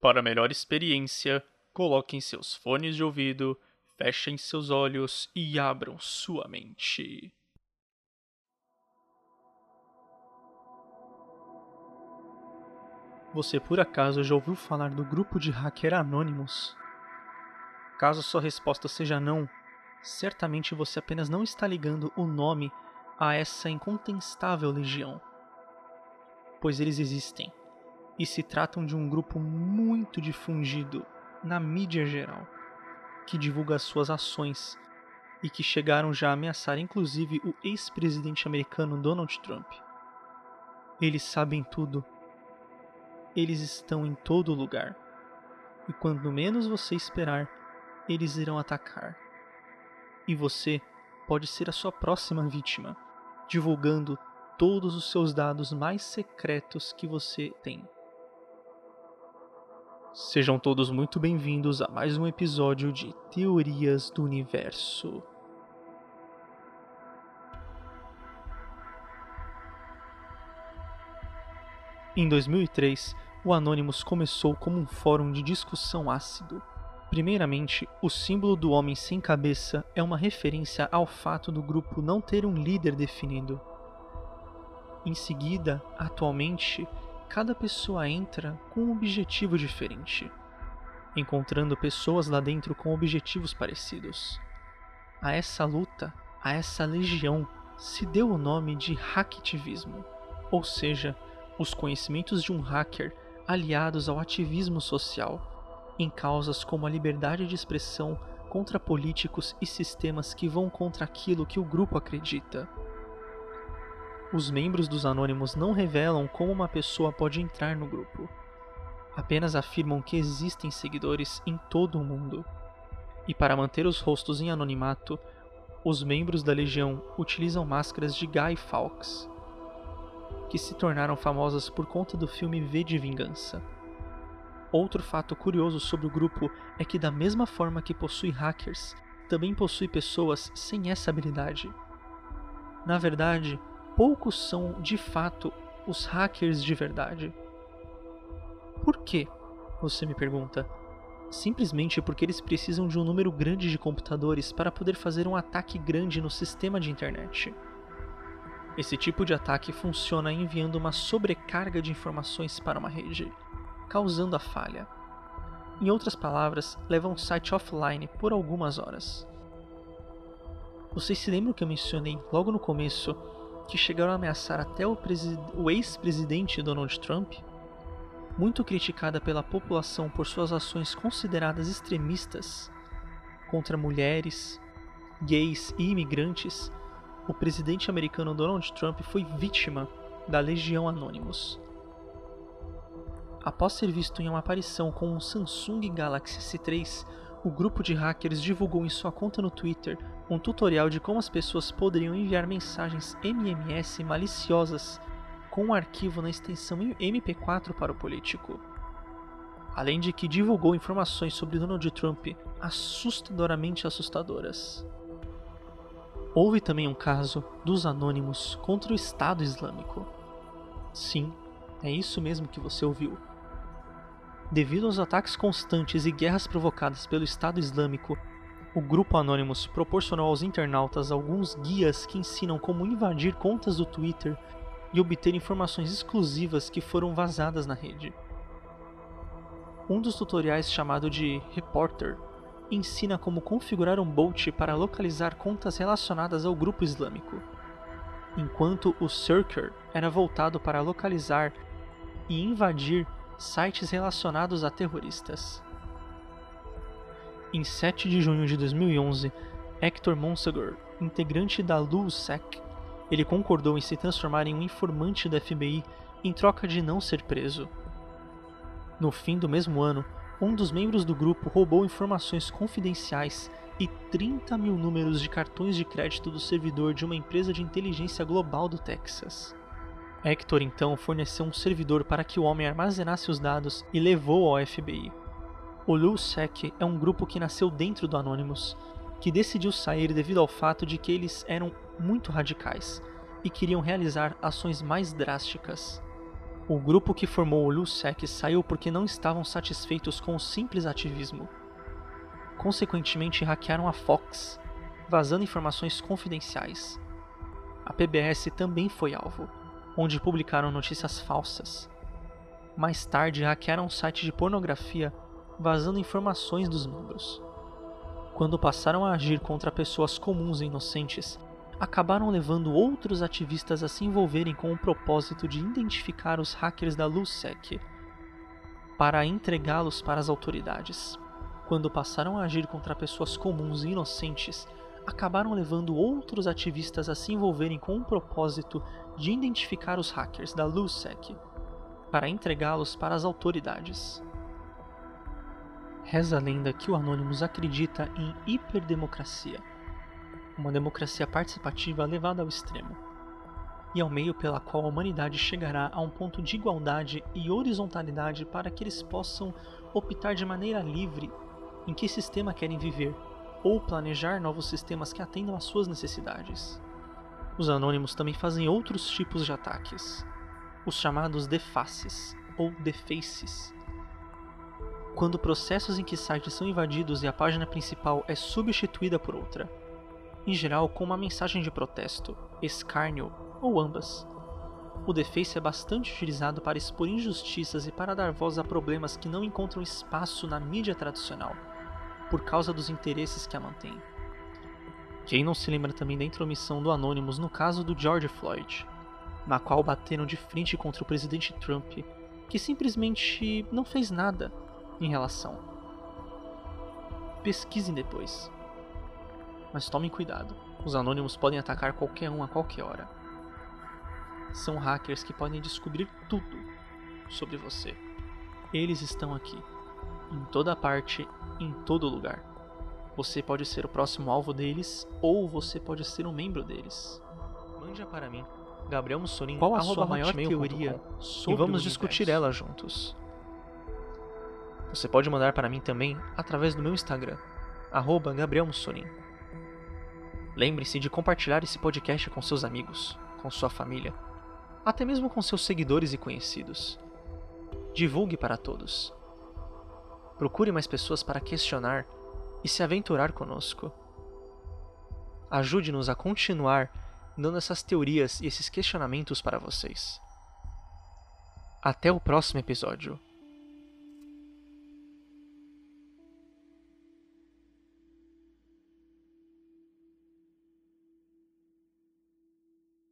Para melhor experiência, coloquem seus fones de ouvido, fechem seus olhos e abram sua mente. Você por acaso já ouviu falar do grupo de hacker Anonymous? Caso sua resposta seja não, certamente você apenas não está ligando o nome a essa incontestável legião. Pois eles existem e se tratam de um grupo muito difundido na mídia geral, que divulga suas ações e que chegaram já a ameaçar inclusive o ex-presidente americano Donald Trump. Eles sabem tudo eles estão em todo lugar. E quando menos você esperar, eles irão atacar. E você pode ser a sua próxima vítima, divulgando todos os seus dados mais secretos que você tem. Sejam todos muito bem-vindos a mais um episódio de Teorias do Universo. Em 2003, o Anonymous começou como um fórum de discussão ácido. Primeiramente, o símbolo do homem sem cabeça é uma referência ao fato do grupo não ter um líder definido. Em seguida, atualmente, cada pessoa entra com um objetivo diferente, encontrando pessoas lá dentro com objetivos parecidos. A essa luta, a essa legião, se deu o nome de hacktivismo, ou seja, os conhecimentos de um hacker aliados ao ativismo social, em causas como a liberdade de expressão contra políticos e sistemas que vão contra aquilo que o grupo acredita. Os membros dos Anônimos não revelam como uma pessoa pode entrar no grupo. Apenas afirmam que existem seguidores em todo o mundo. E para manter os rostos em anonimato, os membros da Legião utilizam máscaras de Guy Fawkes, que se tornaram famosas por conta do filme V de Vingança. Outro fato curioso sobre o grupo é que, da mesma forma que possui hackers, também possui pessoas sem essa habilidade. Na verdade, poucos são de fato os hackers de verdade. Por quê? Você me pergunta. Simplesmente porque eles precisam de um número grande de computadores para poder fazer um ataque grande no sistema de internet. Esse tipo de ataque funciona enviando uma sobrecarga de informações para uma rede, causando a falha. Em outras palavras, leva um site offline por algumas horas. Vocês se lembram que eu mencionei logo no começo que chegaram a ameaçar até o, o ex-presidente Donald Trump? Muito criticada pela população por suas ações consideradas extremistas contra mulheres, gays e imigrantes, o presidente americano Donald Trump foi vítima da Legião Anonymous. Após ser visto em uma aparição com um Samsung Galaxy S3, o grupo de hackers divulgou em sua conta no Twitter um tutorial de como as pessoas poderiam enviar mensagens MMS maliciosas com um arquivo na extensão MP4 para o político. Além de que divulgou informações sobre Donald Trump assustadoramente assustadoras. Houve também um caso dos anônimos contra o Estado Islâmico. Sim, é isso mesmo que você ouviu. Devido aos ataques constantes e guerras provocadas pelo Estado Islâmico, o grupo Anonymous proporcionou aos internautas alguns guias que ensinam como invadir contas do Twitter e obter informações exclusivas que foram vazadas na rede. Um dos tutoriais chamado de Reporter ensina como configurar um bot para localizar contas relacionadas ao grupo islâmico, enquanto o Circer era voltado para localizar e invadir sites relacionados a terroristas. Em 7 de junho de 2011, Hector Monsegur, integrante da LUSEC, ele concordou em se transformar em um informante da FBI em troca de não ser preso. No fim do mesmo ano, um dos membros do grupo roubou informações confidenciais e 30 mil números de cartões de crédito do servidor de uma empresa de inteligência global do Texas. Hector então forneceu um servidor para que o homem armazenasse os dados e levou ao FBI. O LUSEC é um grupo que nasceu dentro do Anonymous, que decidiu sair devido ao fato de que eles eram muito radicais e queriam realizar ações mais drásticas. O grupo que formou o LUSEC saiu porque não estavam satisfeitos com o simples ativismo. Consequentemente, hackearam a Fox, vazando informações confidenciais. A PBS também foi alvo, onde publicaram notícias falsas. Mais tarde, hackearam um site de pornografia, vazando informações dos membros. Quando passaram a agir contra pessoas comuns e inocentes, acabaram levando outros ativistas a se envolverem com o propósito de identificar os hackers da LUSEC para entregá-los para as autoridades. Quando passaram a agir contra pessoas comuns e inocentes, acabaram levando outros ativistas a se envolverem com o propósito de identificar os hackers da LUSEC para entregá-los para as autoridades. Reza a lenda que o Anonymous acredita em hiperdemocracia uma democracia participativa levada ao extremo, e ao meio pela qual a humanidade chegará a um ponto de igualdade e horizontalidade para que eles possam optar de maneira livre em que sistema querem viver ou planejar novos sistemas que atendam às suas necessidades. Os anônimos também fazem outros tipos de ataques, os chamados defaces ou defaces. Quando processos em que sites são invadidos e a página principal é substituída por outra, em geral com uma mensagem de protesto, escárnio ou ambas. O deface é bastante utilizado para expor injustiças e para dar voz a problemas que não encontram espaço na mídia tradicional, por causa dos interesses que a mantêm. Quem não se lembra também da intromissão do Anonymous no caso do George Floyd, na qual bateram de frente contra o presidente Trump, que simplesmente não fez nada em relação. Pesquisem depois. Mas tomem cuidado, os anônimos podem atacar qualquer um a qualquer hora. São hackers que podem descobrir tudo sobre você. Eles estão aqui, em toda parte, em todo lugar. Você pode ser o próximo alvo deles ou você pode ser um membro deles. Mande para mim, Gabriel Mussolini, qual a sua maior teoria e vamos discutir ela juntos. Você pode mandar para mim também através do meu Instagram, arroba Gabriel Mussolini. Lembre-se de compartilhar esse podcast com seus amigos, com sua família, até mesmo com seus seguidores e conhecidos. Divulgue para todos. Procure mais pessoas para questionar e se aventurar conosco. Ajude-nos a continuar dando essas teorias e esses questionamentos para vocês. Até o próximo episódio.